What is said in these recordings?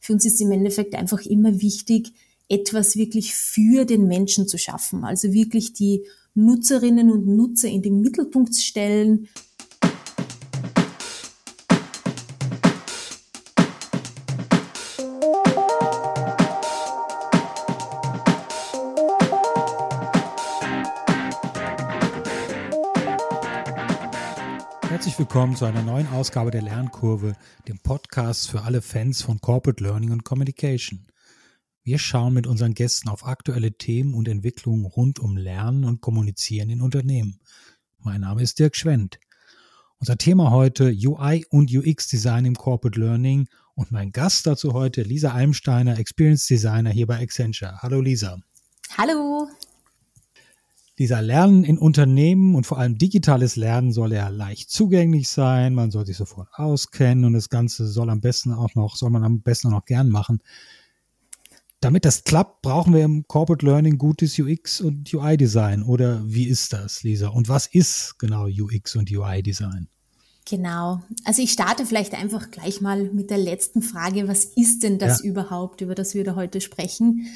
für uns ist im Endeffekt einfach immer wichtig, etwas wirklich für den Menschen zu schaffen. Also wirklich die Nutzerinnen und Nutzer in den Mittelpunkt stellen, willkommen zu einer neuen Ausgabe der Lernkurve, dem Podcast für alle Fans von Corporate Learning und Communication. Wir schauen mit unseren Gästen auf aktuelle Themen und Entwicklungen rund um Lernen und Kommunizieren in Unternehmen. Mein Name ist Dirk Schwendt. Unser Thema heute UI und UX Design im Corporate Learning und mein Gast dazu heute Lisa Almsteiner, Experience Designer hier bei Accenture. Hallo Lisa. Hallo dieser Lernen in Unternehmen und vor allem digitales Lernen soll ja leicht zugänglich sein. Man soll sich sofort auskennen und das Ganze soll am besten auch noch, soll man am besten auch noch gern machen. Damit das klappt, brauchen wir im Corporate Learning gutes UX und UI Design. Oder wie ist das, Lisa? Und was ist genau UX und UI Design? Genau. Also ich starte vielleicht einfach gleich mal mit der letzten Frage. Was ist denn das ja. überhaupt, über das wir da heute sprechen?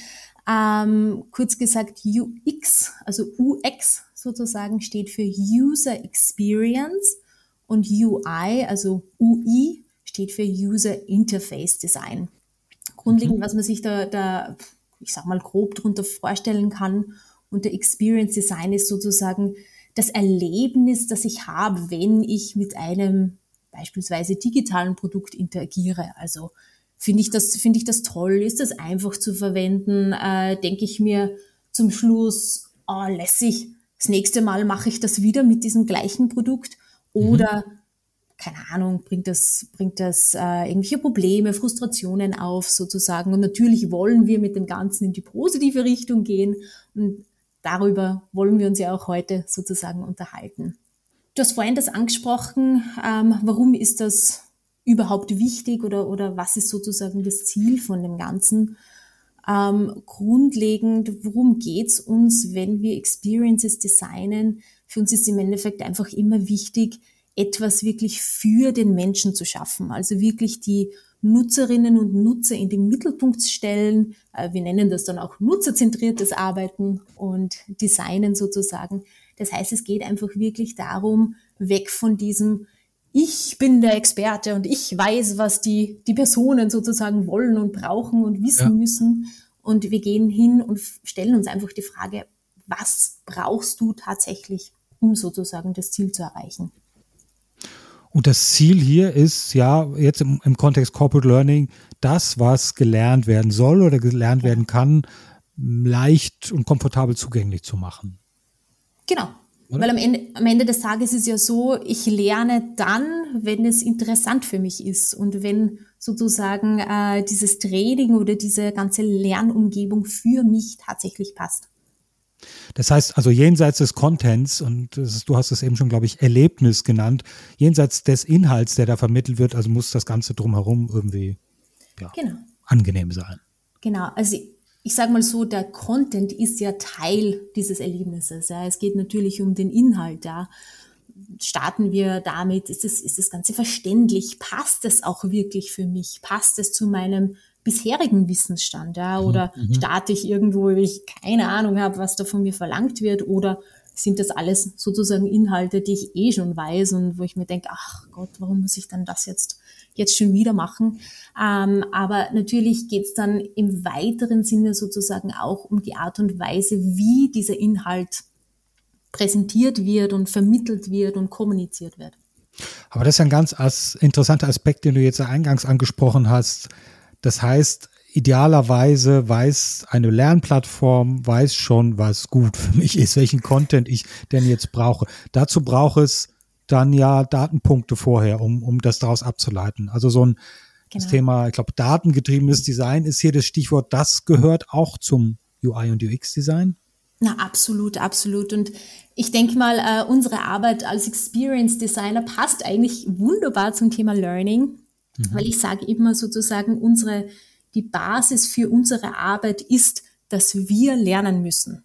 Ähm, kurz gesagt, UX, also UX sozusagen, steht für User Experience und UI, also UI, steht für User Interface Design. Grundlegend, mhm. was man sich da, da, ich sag mal, grob drunter vorstellen kann unter Experience Design ist sozusagen das Erlebnis, das ich habe, wenn ich mit einem beispielsweise digitalen Produkt interagiere. Also Finde ich das, finde ich das toll? Ist das einfach zu verwenden? Äh, Denke ich mir zum Schluss, oh, lässig, das nächste Mal mache ich das wieder mit diesem gleichen Produkt? Oder, mhm. keine Ahnung, bringt das, bringt das äh, irgendwelche Probleme, Frustrationen auf sozusagen? Und natürlich wollen wir mit dem Ganzen in die positive Richtung gehen. Und darüber wollen wir uns ja auch heute sozusagen unterhalten. Du hast vorhin das angesprochen, ähm, warum ist das überhaupt wichtig oder, oder was ist sozusagen das Ziel von dem Ganzen? Ähm, grundlegend, worum geht's uns, wenn wir Experiences designen? Für uns ist im Endeffekt einfach immer wichtig, etwas wirklich für den Menschen zu schaffen. Also wirklich die Nutzerinnen und Nutzer in den Mittelpunkt stellen. Äh, wir nennen das dann auch nutzerzentriertes Arbeiten und Designen sozusagen. Das heißt, es geht einfach wirklich darum, weg von diesem ich bin der Experte und ich weiß, was die, die Personen sozusagen wollen und brauchen und wissen ja. müssen. Und wir gehen hin und stellen uns einfach die Frage, was brauchst du tatsächlich, um sozusagen das Ziel zu erreichen? Und das Ziel hier ist ja jetzt im, im, Kontext Corporate Learning, das, was gelernt werden soll oder gelernt werden kann, leicht und komfortabel zugänglich zu machen. Genau, oder? Weil am Ende, am Ende des Tages ist es ja so, ich lerne dann, wenn es interessant für mich ist und wenn sozusagen äh, dieses Training oder diese ganze Lernumgebung für mich tatsächlich passt. Das heißt also jenseits des Contents und ist, du hast es eben schon, glaube ich, Erlebnis genannt, jenseits des Inhalts, der da vermittelt wird, also muss das Ganze drumherum irgendwie ja, genau. angenehm sein. Genau, also ich sage mal so, der Content ist ja Teil dieses Erlebnisses. Ja. Es geht natürlich um den Inhalt. Ja. Starten wir damit, ist das, ist das Ganze verständlich? Passt es auch wirklich für mich? Passt es zu meinem bisherigen Wissensstand? Ja? Mhm, oder mhm. starte ich irgendwo, wo ich keine Ahnung habe, was da von mir verlangt wird? Oder sind das alles sozusagen Inhalte, die ich eh schon weiß und wo ich mir denke, ach Gott, warum muss ich dann das jetzt jetzt schon wieder machen. Ähm, aber natürlich geht es dann im weiteren Sinne sozusagen auch um die Art und Weise, wie dieser Inhalt präsentiert wird und vermittelt wird und kommuniziert wird. Aber das ist ein ganz interessanter Aspekt, den du jetzt eingangs angesprochen hast. Das heißt, idealerweise weiß eine Lernplattform, weiß schon, was gut für mich ist, welchen Content ich denn jetzt brauche. Dazu braucht es dann ja Datenpunkte vorher, um, um das daraus abzuleiten. Also so ein genau. das Thema, ich glaube, datengetriebenes Design ist hier das Stichwort, das gehört auch zum UI und UX-Design. Na, absolut, absolut. Und ich denke mal, äh, unsere Arbeit als Experience Designer passt eigentlich wunderbar zum Thema Learning, mhm. weil ich sage immer sozusagen, unsere, die Basis für unsere Arbeit ist, dass wir lernen müssen.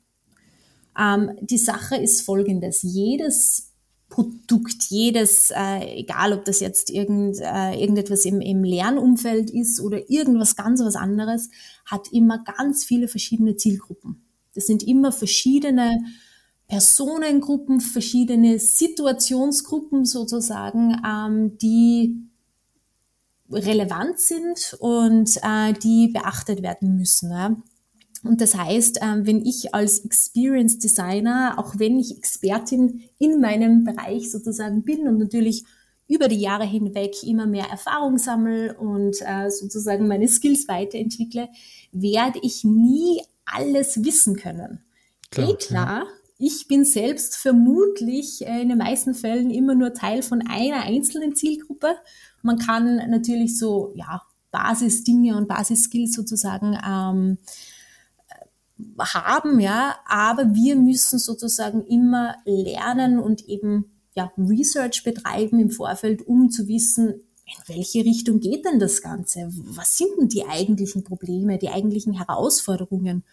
Ähm, die Sache ist folgendes. Jedes Produkt, jedes, äh, egal ob das jetzt irgend, äh, irgendetwas im, im Lernumfeld ist oder irgendwas ganz was anderes, hat immer ganz viele verschiedene Zielgruppen. Das sind immer verschiedene Personengruppen, verschiedene Situationsgruppen sozusagen, ähm, die relevant sind und äh, die beachtet werden müssen. Ja. Und das heißt, äh, wenn ich als Experience Designer, auch wenn ich Expertin in meinem Bereich sozusagen bin und natürlich über die Jahre hinweg immer mehr Erfahrung sammle und äh, sozusagen meine Skills weiterentwickle, werde ich nie alles wissen können. Klar, eh klar, ja ich bin selbst vermutlich äh, in den meisten Fällen immer nur Teil von einer einzelnen Zielgruppe. Man kann natürlich so, ja, Basisdinge und Basisskills sozusagen ähm, haben, ja, aber wir müssen sozusagen immer lernen und eben ja, Research betreiben im Vorfeld, um zu wissen, in welche Richtung geht denn das Ganze? Was sind denn die eigentlichen Probleme, die eigentlichen Herausforderungen?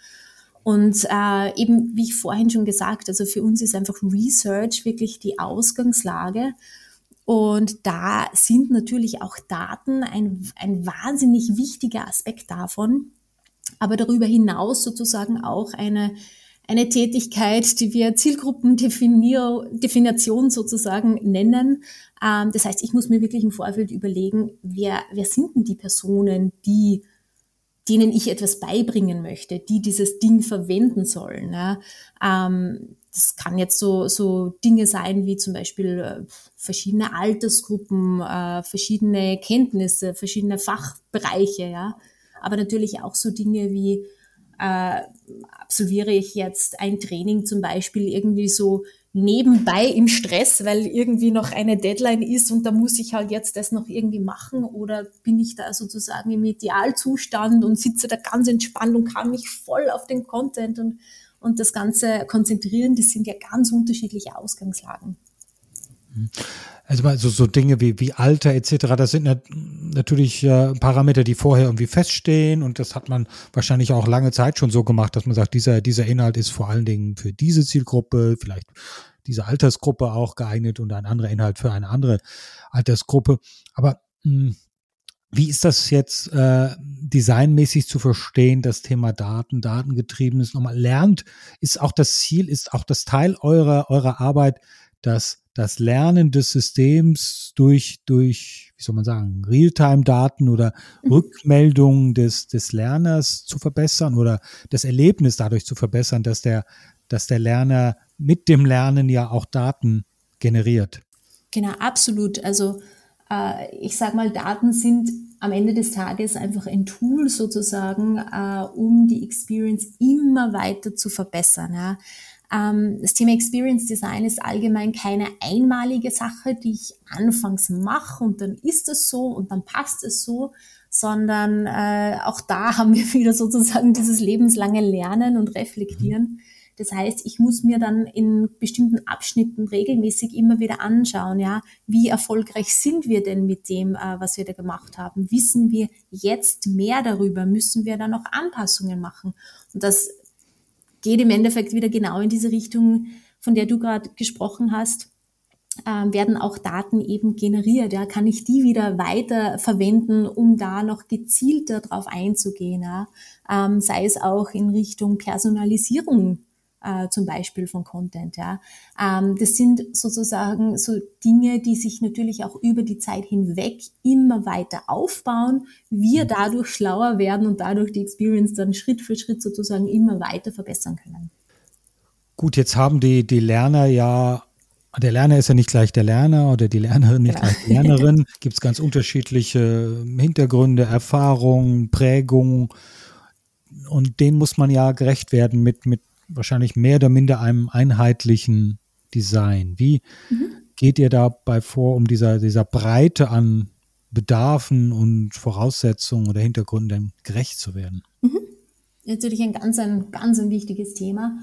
Und äh, eben, wie ich vorhin schon gesagt, also für uns ist einfach Research wirklich die Ausgangslage. Und da sind natürlich auch Daten ein, ein wahnsinnig wichtiger Aspekt davon, aber darüber hinaus sozusagen auch eine, eine Tätigkeit, die wir Zielgruppendefinition sozusagen nennen. Ähm, das heißt, ich muss mir wirklich im Vorfeld überlegen, wer, wer sind denn die Personen, die denen ich etwas beibringen möchte, die dieses Ding verwenden sollen. Ähm, das kann jetzt so, so Dinge sein wie zum Beispiel äh, verschiedene Altersgruppen, äh, verschiedene Kenntnisse, verschiedene Fachbereiche, ja. Aber natürlich auch so Dinge wie äh, absolviere ich jetzt ein Training zum Beispiel irgendwie so nebenbei im Stress, weil irgendwie noch eine Deadline ist und da muss ich halt jetzt das noch irgendwie machen oder bin ich da sozusagen im Idealzustand und sitze da ganz entspannt und kann mich voll auf den Content und, und das Ganze konzentrieren. Das sind ja ganz unterschiedliche Ausgangslagen. Also so, so Dinge wie, wie Alter etc., das sind nat natürlich äh, Parameter, die vorher irgendwie feststehen und das hat man wahrscheinlich auch lange Zeit schon so gemacht, dass man sagt, dieser, dieser Inhalt ist vor allen Dingen für diese Zielgruppe, vielleicht diese Altersgruppe auch geeignet und ein anderer Inhalt für eine andere Altersgruppe. Aber mh, hm, wie ist das jetzt äh, designmäßig zu verstehen, das Thema Daten, datengetriebenes nochmal lernt? Ist auch das Ziel, ist auch das Teil eurer, eurer Arbeit, dass das Lernen des Systems durch, durch, wie soll man sagen, Realtime-Daten oder mhm. Rückmeldungen des, des Lerners zu verbessern oder das Erlebnis dadurch zu verbessern, dass der, dass der Lerner mit dem Lernen ja auch Daten generiert. Genau, absolut. Also äh, ich sage mal, Daten sind am Ende des Tages einfach ein Tool sozusagen, äh, um die Experience immer weiter zu verbessern. Ja. Ähm, das Thema Experience Design ist allgemein keine einmalige Sache, die ich anfangs mache und dann ist es so und dann passt es so, sondern äh, auch da haben wir wieder sozusagen dieses lebenslange Lernen und Reflektieren. Das heißt, ich muss mir dann in bestimmten Abschnitten regelmäßig immer wieder anschauen, ja, wie erfolgreich sind wir denn mit dem, äh, was wir da gemacht haben? Wissen wir jetzt mehr darüber? Müssen wir da noch Anpassungen machen? Und das geht im Endeffekt wieder genau in diese Richtung, von der du gerade gesprochen hast. Ähm, werden auch Daten eben generiert. Ja, kann ich die wieder weiter verwenden, um da noch gezielter drauf einzugehen? Ja? Ähm, sei es auch in Richtung Personalisierung äh, zum Beispiel von Content. Ja. Ähm, das sind sozusagen so Dinge, die sich natürlich auch über die Zeit hinweg immer weiter aufbauen, wir mhm. dadurch schlauer werden und dadurch die Experience dann Schritt für Schritt sozusagen immer weiter verbessern können. Gut, jetzt haben die, die Lerner ja der Lerner ist ja nicht gleich der Lerner oder die Lernerin nicht ja. gleich die Lernerin. Gibt es ganz unterschiedliche Hintergründe, Erfahrungen, Prägungen. Und denen muss man ja gerecht werden mit, mit wahrscheinlich mehr oder minder einem einheitlichen Design. Wie mhm. geht ihr dabei vor, um dieser, dieser Breite an Bedarfen und Voraussetzungen oder Hintergründen gerecht zu werden? Mhm. Natürlich ein ganz, ein ganz ein wichtiges Thema.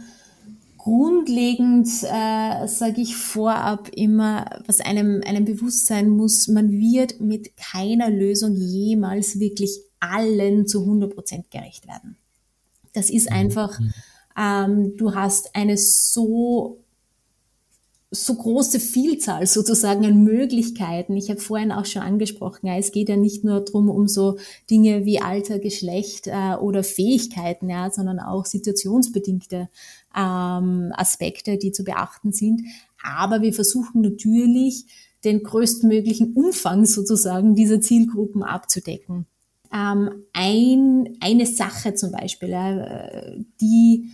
Grundlegend äh, sage ich vorab immer, was einem, einem bewusst sein muss, man wird mit keiner Lösung jemals wirklich allen zu 100 Prozent gerecht werden. Das ist mhm. einfach mhm ähm, du hast eine so so große Vielzahl sozusagen an Möglichkeiten. Ich habe vorhin auch schon angesprochen, ja, es geht ja nicht nur drum um so Dinge wie Alter, Geschlecht äh, oder Fähigkeiten, ja, sondern auch situationsbedingte ähm, Aspekte, die zu beachten sind. Aber wir versuchen natürlich, den größtmöglichen Umfang sozusagen dieser Zielgruppen abzudecken. Ähm, ein, eine Sache zum Beispiel, äh, die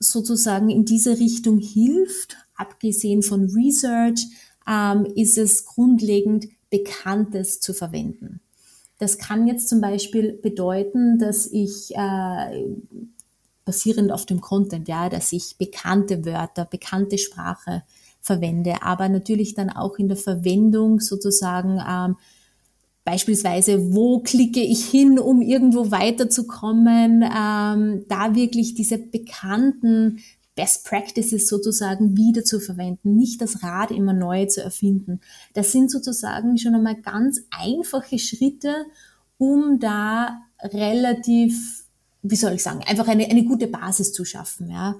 sozusagen in diese Richtung hilft, abgesehen von Research, ähm, ist es grundlegend, Bekanntes zu verwenden. Das kann jetzt zum Beispiel bedeuten, dass ich äh, basierend auf dem Content, ja, dass ich bekannte Wörter, bekannte Sprache verwende, aber natürlich dann auch in der Verwendung sozusagen ähm, beispielsweise, wo klicke ich hin, um irgendwo weiterzukommen, ähm, da wirklich diese bekannten Best Practices sozusagen wieder zu verwenden, nicht das Rad immer neu zu erfinden. Das sind sozusagen schon einmal ganz einfache Schritte, um da relativ, wie soll ich sagen, einfach eine, eine gute Basis zu schaffen. Ja.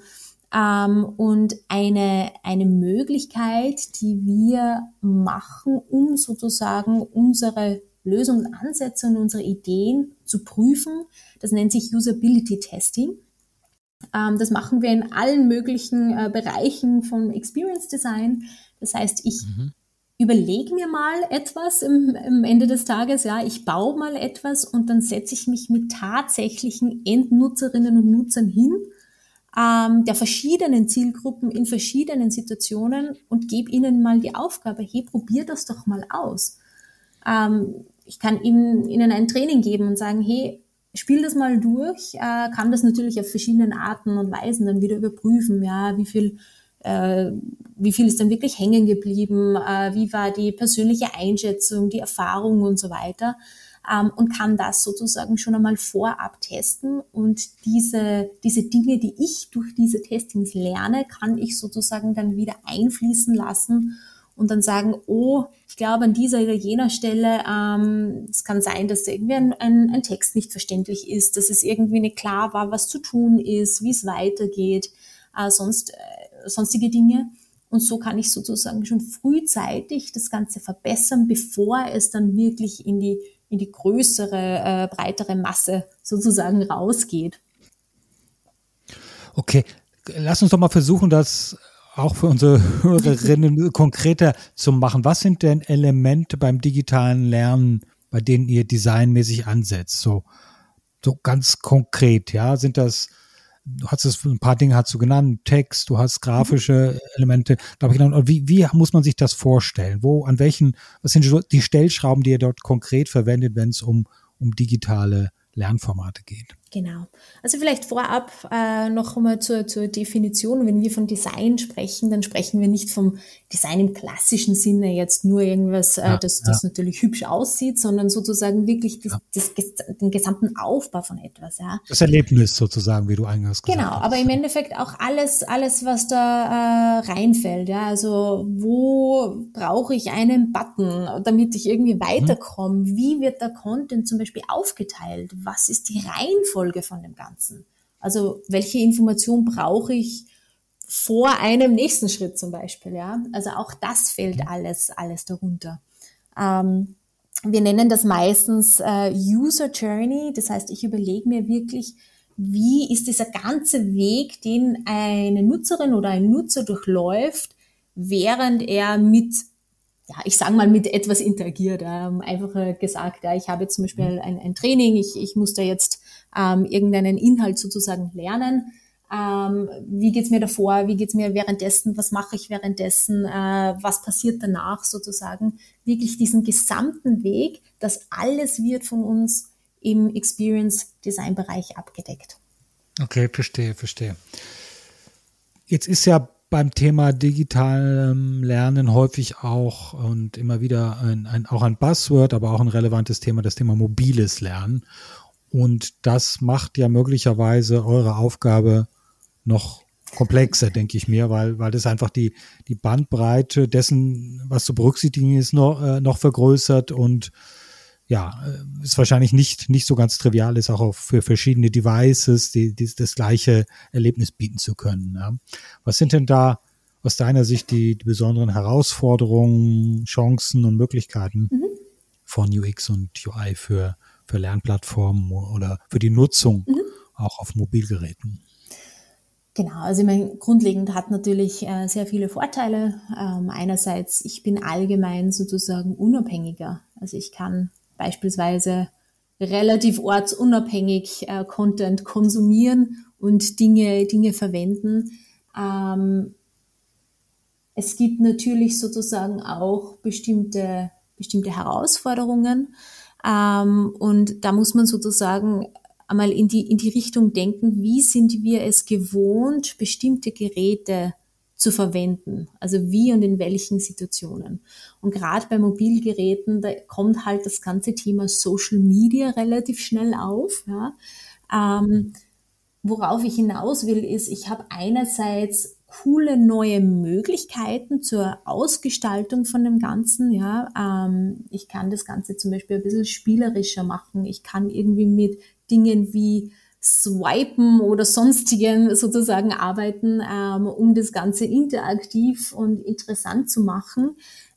Ähm, und eine, eine Möglichkeit, die wir machen, um sozusagen unsere Lösungen, Ansätze und unsere Ideen zu prüfen, das nennt sich Usability Testing. Ähm, das machen wir in allen möglichen äh, Bereichen von Experience Design. Das heißt, ich mhm. überlege mir mal etwas im, im, Ende des Tages, ja, ich baue mal etwas und dann setze ich mich mit tatsächlichen Endnutzerinnen und Nutzern hin, ähm, der verschiedenen Zielgruppen in verschiedenen Situationen und gebe ihnen mal die Aufgabe, hey, probier das doch mal aus. Ähm, ich kann ihnen, ihnen ein Training geben und sagen, hey, spiel das mal durch, äh, kann das natürlich auf verschiedenen Arten und Weisen dann wieder überprüfen, ja, wie viel, äh, wie viel ist dann wirklich hängen geblieben, äh, wie war die persönliche Einschätzung, die Erfahrung und so weiter. Ähm, und kann das sozusagen schon einmal vorab testen. Und diese, diese Dinge, die ich durch diese Testings lerne, kann ich sozusagen dann wieder einfließen lassen und dann sagen, oh, ich glaube an dieser oder jener Stelle, ähm, es kann sein, dass irgendwie ein, ein, ein, Text nicht verständlich ist, dass es irgendwie nicht klar war, was zu tun ist, wie es weitergeht, äh, sonst äh, sonstige Dinge. Und so kann ich sozusagen schon frühzeitig das Ganze verbessern, bevor es dann wirklich in die, in die größere, äh, breitere Masse sozusagen rausgeht. Okay, lass uns doch mal versuchen, das auch für unsere Hörerinnen konkreter zu machen. Was sind denn Elemente beim digitalen Lernen, bei denen ihr designmäßig ansetzt? So, so ganz konkret, ja, sind das, du hast es, ein paar Dinge hast du genannt, Text, du hast grafische Elemente, glaube ich. Wie, wie muss man sich das vorstellen? Wo, an welchen, was sind die Stellschrauben, die ihr dort konkret verwendet, wenn es um, um digitale Lernformate geht? Genau. Also vielleicht vorab äh, noch einmal zur, zur Definition. Wenn wir von Design sprechen, dann sprechen wir nicht vom Design im klassischen Sinne jetzt nur irgendwas, äh, ja, das, das ja. natürlich hübsch aussieht, sondern sozusagen wirklich das, ja. das, den gesamten Aufbau von etwas. Ja. Das Erlebnis sozusagen, wie du eingangs gesagt genau, hast. Genau, aber im Endeffekt auch alles, alles was da äh, reinfällt. Ja. Also wo brauche ich einen Button, damit ich irgendwie mhm. weiterkomme? Mhm. Wie wird der Content zum Beispiel aufgeteilt? Was ist die Reihenfolge? Reihenfolge von dem Ganzen. Also welche Information brauche ich vor einem nächsten Schritt zum Beispiel, ja? Also auch das fällt alles, alles darunter. Ähm, wir nennen das meistens äh, User Journey. Das heißt, ich überlege mir wirklich, wie ist dieser ganze Weg, den eine Nutzerin oder ein Nutzer durchläuft, während er mit ja, ich sage mal, mit etwas interagiert. Ähm, einfach gesagt, ja, ich habe zum Beispiel mhm. ein, ein Training, ich, ich muss da jetzt ähm, irgendeinen Inhalt sozusagen lernen. Ähm, wie geht's mir davor, wie geht's mir währenddessen, was mache ich währenddessen, äh, was passiert danach sozusagen. Wirklich diesen gesamten Weg, das alles wird von uns im Experience Design Bereich abgedeckt. Okay, verstehe, verstehe. Jetzt ist ja beim Thema digitalem Lernen häufig auch und immer wieder ein, ein, auch ein Buzzword, aber auch ein relevantes Thema, das Thema mobiles Lernen. Und das macht ja möglicherweise eure Aufgabe noch komplexer, denke ich mir, weil, weil das einfach die, die Bandbreite dessen, was zu berücksichtigen ist, noch, äh, noch vergrößert und ja, äh, ist wahrscheinlich nicht, nicht so ganz trivial ist, auch für verschiedene Devices die, die, das gleiche Erlebnis bieten zu können. Ja. Was sind denn da aus deiner Sicht die, die besonderen Herausforderungen, Chancen und Möglichkeiten mhm. von UX und UI für, für Lernplattformen oder für die Nutzung mhm. auch auf Mobilgeräten? Genau, also ich meine, grundlegend hat natürlich äh, sehr viele Vorteile. Ähm, einerseits, ich bin allgemein sozusagen unabhängiger. Also ich kann beispielsweise relativ ortsunabhängig äh, Content konsumieren und Dinge, Dinge verwenden. Ähm, es gibt natürlich sozusagen auch bestimmte, bestimmte Herausforderungen. Ähm, und da muss man sozusagen einmal in die, in die Richtung denken, wie sind wir es gewohnt, bestimmte Geräte zu verwenden. Also wie und in welchen Situationen. Und gerade bei Mobilgeräten, da kommt halt das ganze Thema Social Media relativ schnell auf. Ja. Ähm, worauf ich hinaus will, ist, ich habe einerseits coole neue Möglichkeiten zur Ausgestaltung von dem Ganzen. Ja, ähm, ich kann das Ganze zum Beispiel ein bisschen spielerischer machen. Ich kann irgendwie mit Dingen wie Swipen oder sonstigen sozusagen arbeiten, ähm, um das Ganze interaktiv und interessant zu machen.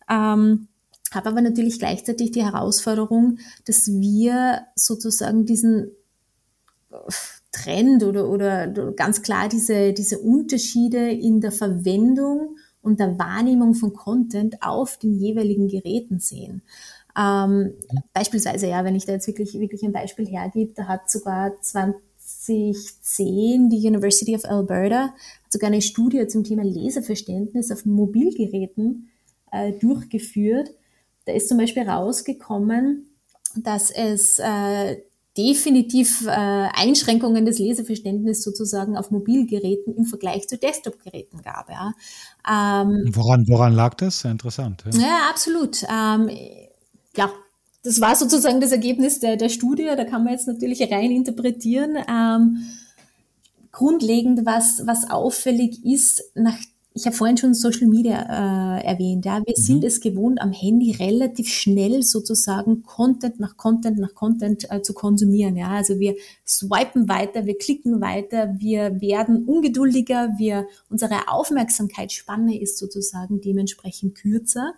Ähm, habe aber natürlich gleichzeitig die Herausforderung, dass wir sozusagen diesen Trend oder, oder ganz klar diese, diese Unterschiede in der Verwendung und der Wahrnehmung von Content auf den jeweiligen Geräten sehen. Ähm, beispielsweise, ja, wenn ich da jetzt wirklich, wirklich ein Beispiel hergebe, da hat sogar 2010 die University of Alberta sogar eine Studie zum Thema Leseverständnis auf Mobilgeräten äh, durchgeführt. Da ist zum Beispiel rausgekommen, dass es äh, definitiv äh, Einschränkungen des Leseverständnisses sozusagen auf Mobilgeräten im Vergleich zu Desktop-Geräten gab. Ja. Ähm, woran, woran lag das? Sehr interessant. Ja, ja absolut. Ähm, ja, das war sozusagen das Ergebnis der, der Studie. Da kann man jetzt natürlich rein interpretieren. Ähm, grundlegend, was, was auffällig ist, nach ich habe vorhin schon Social Media äh, erwähnt. Ja, wir mhm. sind es gewohnt, am Handy relativ schnell sozusagen Content nach Content nach Content äh, zu konsumieren. Ja, also wir swipen weiter, wir klicken weiter, wir werden ungeduldiger, wir unsere Aufmerksamkeitsspanne ist sozusagen dementsprechend kürzer.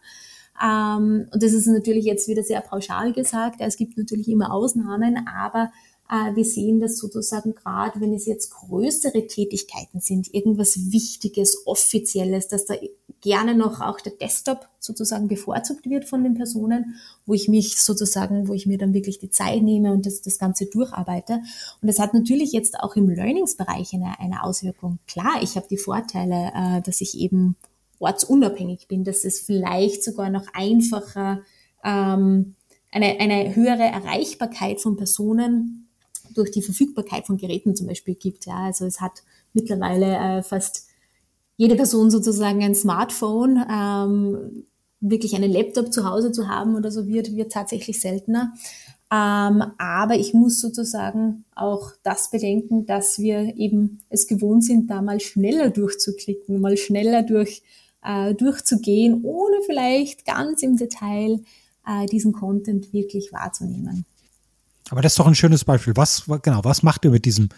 Ähm, und das ist natürlich jetzt wieder sehr pauschal gesagt. Ja, es gibt natürlich immer Ausnahmen, aber wir sehen das sozusagen gerade, wenn es jetzt größere Tätigkeiten sind, irgendwas Wichtiges, Offizielles, dass da gerne noch auch der Desktop sozusagen bevorzugt wird von den Personen, wo ich mich sozusagen, wo ich mir dann wirklich die Zeit nehme und das, das Ganze durcharbeite. Und das hat natürlich jetzt auch im Learningsbereich eine, eine Auswirkung. Klar, ich habe die Vorteile, äh, dass ich eben ortsunabhängig bin, dass es vielleicht sogar noch einfacher ähm, eine, eine höhere Erreichbarkeit von Personen durch die Verfügbarkeit von Geräten zum Beispiel gibt. Ja, also es hat mittlerweile äh, fast jede Person sozusagen ein Smartphone. Ähm, wirklich einen Laptop zu Hause zu haben oder so wird, wird tatsächlich seltener. Ähm, aber ich muss sozusagen auch das bedenken, dass wir eben es gewohnt sind, da mal schneller durchzuklicken, mal schneller durch, äh, durchzugehen, ohne vielleicht ganz im Detail äh, diesen Content wirklich wahrzunehmen. Aber das ist doch ein schönes Beispiel. Was, genau, was macht ihr mit diesem,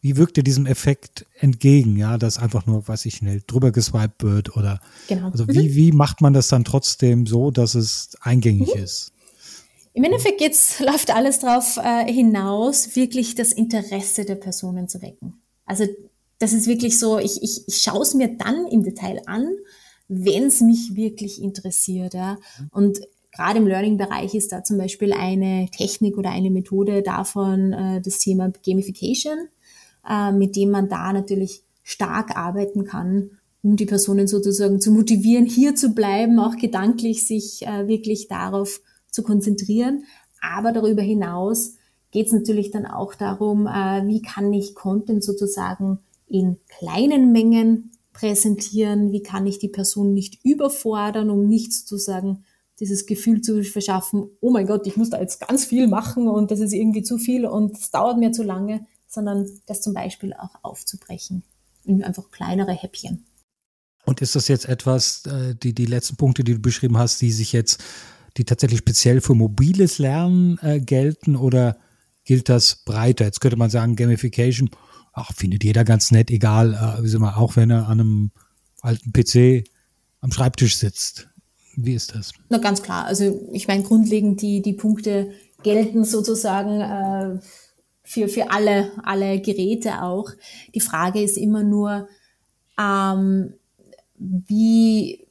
wie wirkt ihr diesem Effekt entgegen, ja, dass einfach nur, weiß ich, schnell drüber geswiped wird oder, genau. also wie, mhm. wie macht man das dann trotzdem so, dass es eingängig mhm. ist? Im Endeffekt jetzt läuft alles darauf äh, hinaus, wirklich das Interesse der Personen zu wecken. Also das ist wirklich so, ich, ich, ich schaue es mir dann im Detail an, wenn es mich wirklich interessiert. Ja. Mhm. Und gerade im Learning-Bereich ist da zum Beispiel eine Technik oder eine Methode davon äh, das Thema Gamification, äh, mit dem man da natürlich stark arbeiten kann, um die Personen sozusagen zu motivieren, hier zu bleiben, auch gedanklich sich äh, wirklich darauf zu konzentrieren. Aber darüber hinaus geht es natürlich dann auch darum, äh, wie kann ich Content sozusagen in kleinen Mengen präsentieren, wie kann ich die Person nicht überfordern, um nicht sozusagen dieses Gefühl zu verschaffen, oh mein Gott, ich muss da jetzt ganz viel machen und das ist irgendwie zu viel und es dauert mir zu lange, sondern das zum Beispiel auch aufzubrechen in einfach kleinere Häppchen. Und ist das jetzt etwas, äh, die, die letzten Punkte, die du beschrieben hast, die sich jetzt, die tatsächlich speziell für mobiles Lernen äh, gelten oder gilt das breiter? Jetzt könnte man sagen, Gamification, ach, findet jeder ganz nett, egal, äh, wie mal, auch wenn er an einem alten PC am Schreibtisch sitzt. Wie ist das? Na ganz klar. Also ich meine, grundlegend die, die Punkte gelten sozusagen äh, für, für alle, alle Geräte auch. Die Frage ist immer nur, ähm, wie,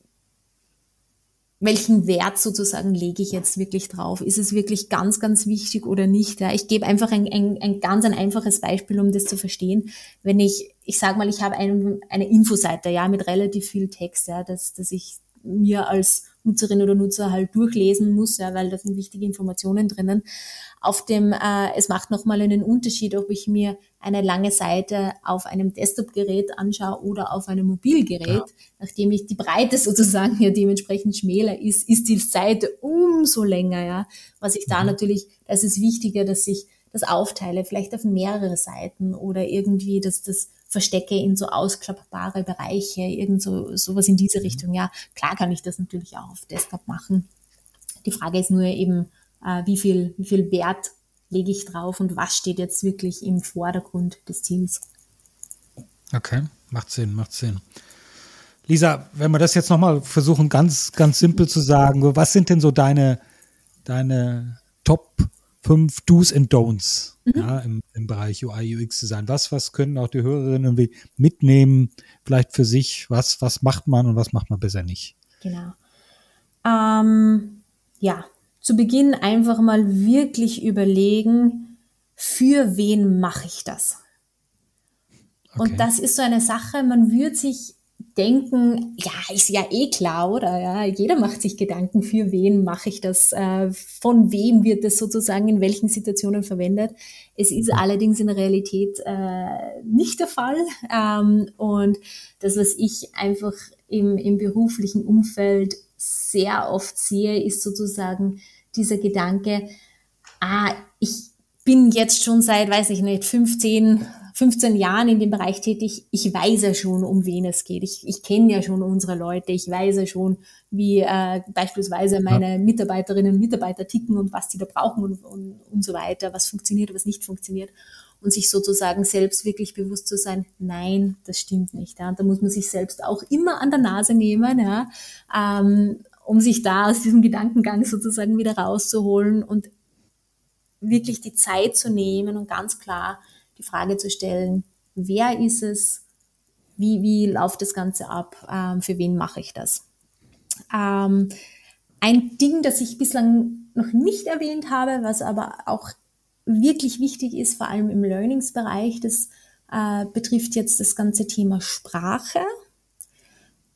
welchen Wert sozusagen lege ich jetzt wirklich drauf? Ist es wirklich ganz, ganz wichtig oder nicht? Ja, ich gebe einfach ein, ein, ein ganz ein einfaches Beispiel, um das zu verstehen. Wenn ich, ich sage mal, ich habe ein, eine Infoseite, ja, mit relativ viel Text, ja, dass, dass ich mir als Nutzerin oder Nutzer halt durchlesen muss, ja, weil da sind wichtige Informationen drinnen. Auf dem, äh, es macht nochmal einen Unterschied, ob ich mir eine lange Seite auf einem Desktop-Gerät anschaue oder auf einem Mobilgerät. Ja. Nachdem ich die Breite sozusagen ja dementsprechend schmäler ist, ist die Seite umso länger, ja. Was ich da mhm. natürlich, da ist es wichtiger, dass ich das aufteile, vielleicht auf mehrere Seiten oder irgendwie, dass das verstecke in so ausklappbare Bereiche, irgend so sowas in diese mhm. Richtung. Ja, klar kann ich das natürlich auch auf Desktop machen. Die Frage ist nur eben, äh, wie viel, wie viel Wert lege ich drauf und was steht jetzt wirklich im Vordergrund des Ziels. Okay, macht Sinn, macht Sinn. Lisa, wenn wir das jetzt nochmal versuchen, ganz, ganz simpel zu sagen, was sind denn so deine, deine Top 5 Do's and Don'ts mhm. ja, im, im, Bereich UI, UX Design? Was, was können auch die Hörerinnen irgendwie mitnehmen, vielleicht für sich? Was, was macht man und was macht man besser nicht? Genau. Ähm, ja, zu Beginn einfach mal wirklich überlegen, für wen mache ich das? Okay. Und das ist so eine Sache, man würde sich denken, ja, ist ja eh klar, oder? Ja, jeder macht sich Gedanken, für wen mache ich das, äh, von wem wird das sozusagen in welchen Situationen verwendet. Es ist allerdings in der Realität äh, nicht der Fall. Ähm, und das, was ich einfach im, im beruflichen Umfeld sehr oft sehe, ist sozusagen dieser Gedanke, ah, ich bin jetzt schon seit, weiß ich nicht, 15, 15 Jahren in dem Bereich tätig, ich weiß ja schon, um wen es geht. Ich, ich kenne ja schon unsere Leute, ich weiß ja schon, wie äh, beispielsweise meine Mitarbeiterinnen und Mitarbeiter ticken und was die da brauchen und, und, und so weiter, was funktioniert, was nicht funktioniert. Und sich sozusagen selbst wirklich bewusst zu sein, nein, das stimmt nicht. Ja. Und da muss man sich selbst auch immer an der Nase nehmen, ja, ähm, um sich da aus diesem Gedankengang sozusagen wieder rauszuholen und wirklich die Zeit zu nehmen und ganz klar die Frage zu stellen, wer ist es, wie, wie läuft das Ganze ab, ähm, für wen mache ich das. Ähm, ein Ding, das ich bislang noch nicht erwähnt habe, was aber auch wirklich wichtig ist, vor allem im Learningsbereich, das äh, betrifft jetzt das ganze Thema Sprache.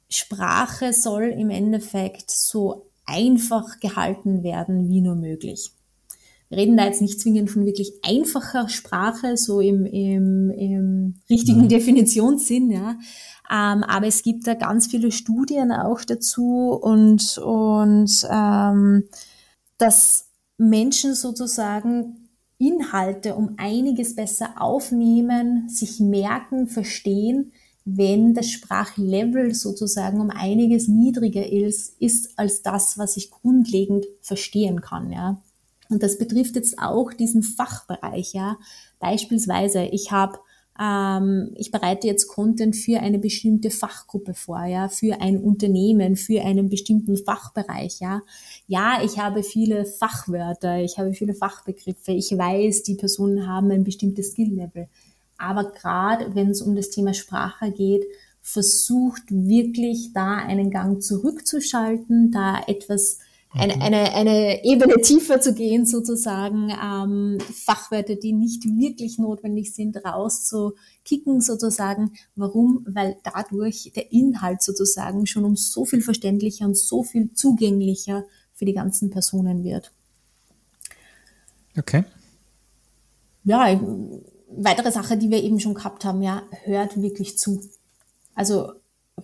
Sprache soll im Endeffekt so einfach gehalten werden wie nur möglich. Wir reden da jetzt nicht zwingend von wirklich einfacher Sprache, so im, im, im richtigen ja. Definitionssinn, ja. Ähm, aber es gibt da ganz viele Studien auch dazu und, und ähm, dass Menschen sozusagen Inhalte um einiges besser aufnehmen, sich merken, verstehen, wenn das Sprachlevel sozusagen um einiges niedriger ist, ist als das, was ich grundlegend verstehen kann, ja. Und das betrifft jetzt auch diesen Fachbereich, ja. Beispielsweise, ich habe ähm, ich bereite jetzt Content für eine bestimmte Fachgruppe vor, ja, für ein Unternehmen, für einen bestimmten Fachbereich, ja. Ja, ich habe viele Fachwörter, ich habe viele Fachbegriffe, ich weiß, die Personen haben ein bestimmtes Skill-Level. Aber gerade wenn es um das Thema Sprache geht, versucht wirklich da einen Gang zurückzuschalten, da etwas eine, mhm. eine, eine Ebene tiefer zu gehen, sozusagen, ähm, Fachwörter, die nicht wirklich notwendig sind, rauszukicken, sozusagen. Warum? Weil dadurch der Inhalt sozusagen schon um so viel verständlicher und so viel zugänglicher für die ganzen Personen wird. Okay. Ja, weitere Sache, die wir eben schon gehabt haben, ja, hört wirklich zu. Also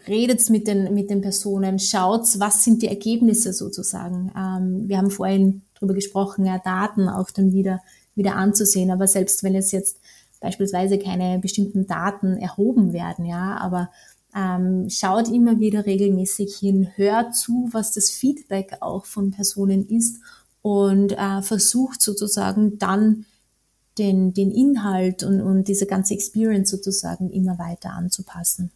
redet mit den, mit den Personen, schaut, was sind die Ergebnisse sozusagen. Ähm, wir haben vorhin darüber gesprochen, ja, Daten auch dann wieder, wieder anzusehen. Aber selbst wenn es jetzt beispielsweise keine bestimmten Daten erhoben werden, ja, aber ähm, schaut immer wieder regelmäßig hin, hört zu, was das Feedback auch von Personen ist und äh, versucht sozusagen dann den, den Inhalt und, und diese ganze Experience sozusagen immer weiter anzupassen.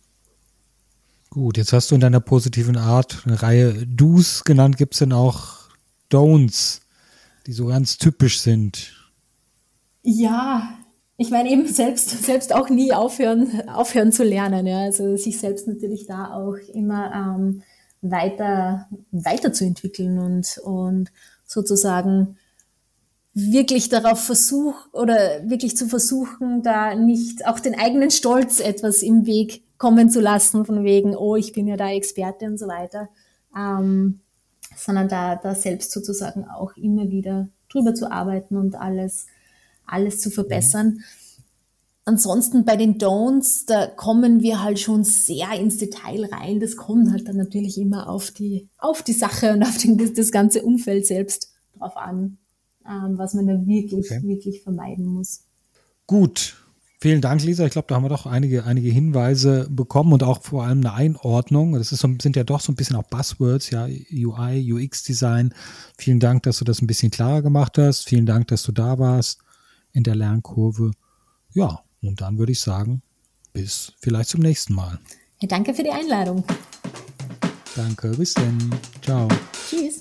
Gut, jetzt hast du in deiner positiven Art eine Reihe Do's genannt. Gibt es denn auch Don'ts, die so ganz typisch sind? Ja, ich meine eben selbst, selbst auch nie aufhören, aufhören zu lernen. Ja. Also sich selbst natürlich da auch immer ähm, weiter, weiterzuentwickeln und, und sozusagen wirklich darauf versucht oder wirklich zu versuchen, da nicht auch den eigenen Stolz etwas im Weg kommen zu lassen, von wegen, oh, ich bin ja da Experte und so weiter, ähm, sondern da, da selbst sozusagen auch immer wieder drüber zu arbeiten und alles, alles zu verbessern. Mhm. Ansonsten bei den Don'ts, da kommen wir halt schon sehr ins Detail rein. Das kommt halt dann natürlich immer auf die, auf die Sache und auf den, das ganze Umfeld selbst drauf an ähm, was man da wirklich, okay. wirklich vermeiden muss. Gut. Vielen Dank, Lisa. Ich glaube, da haben wir doch einige, einige Hinweise bekommen und auch vor allem eine Einordnung. Das ist so, sind ja doch so ein bisschen auch Buzzwords, ja, UI, UX-Design. Vielen Dank, dass du das ein bisschen klarer gemacht hast. Vielen Dank, dass du da warst in der Lernkurve. Ja, und dann würde ich sagen, bis vielleicht zum nächsten Mal. Ja, danke für die Einladung. Danke, bis dann. Ciao. Tschüss.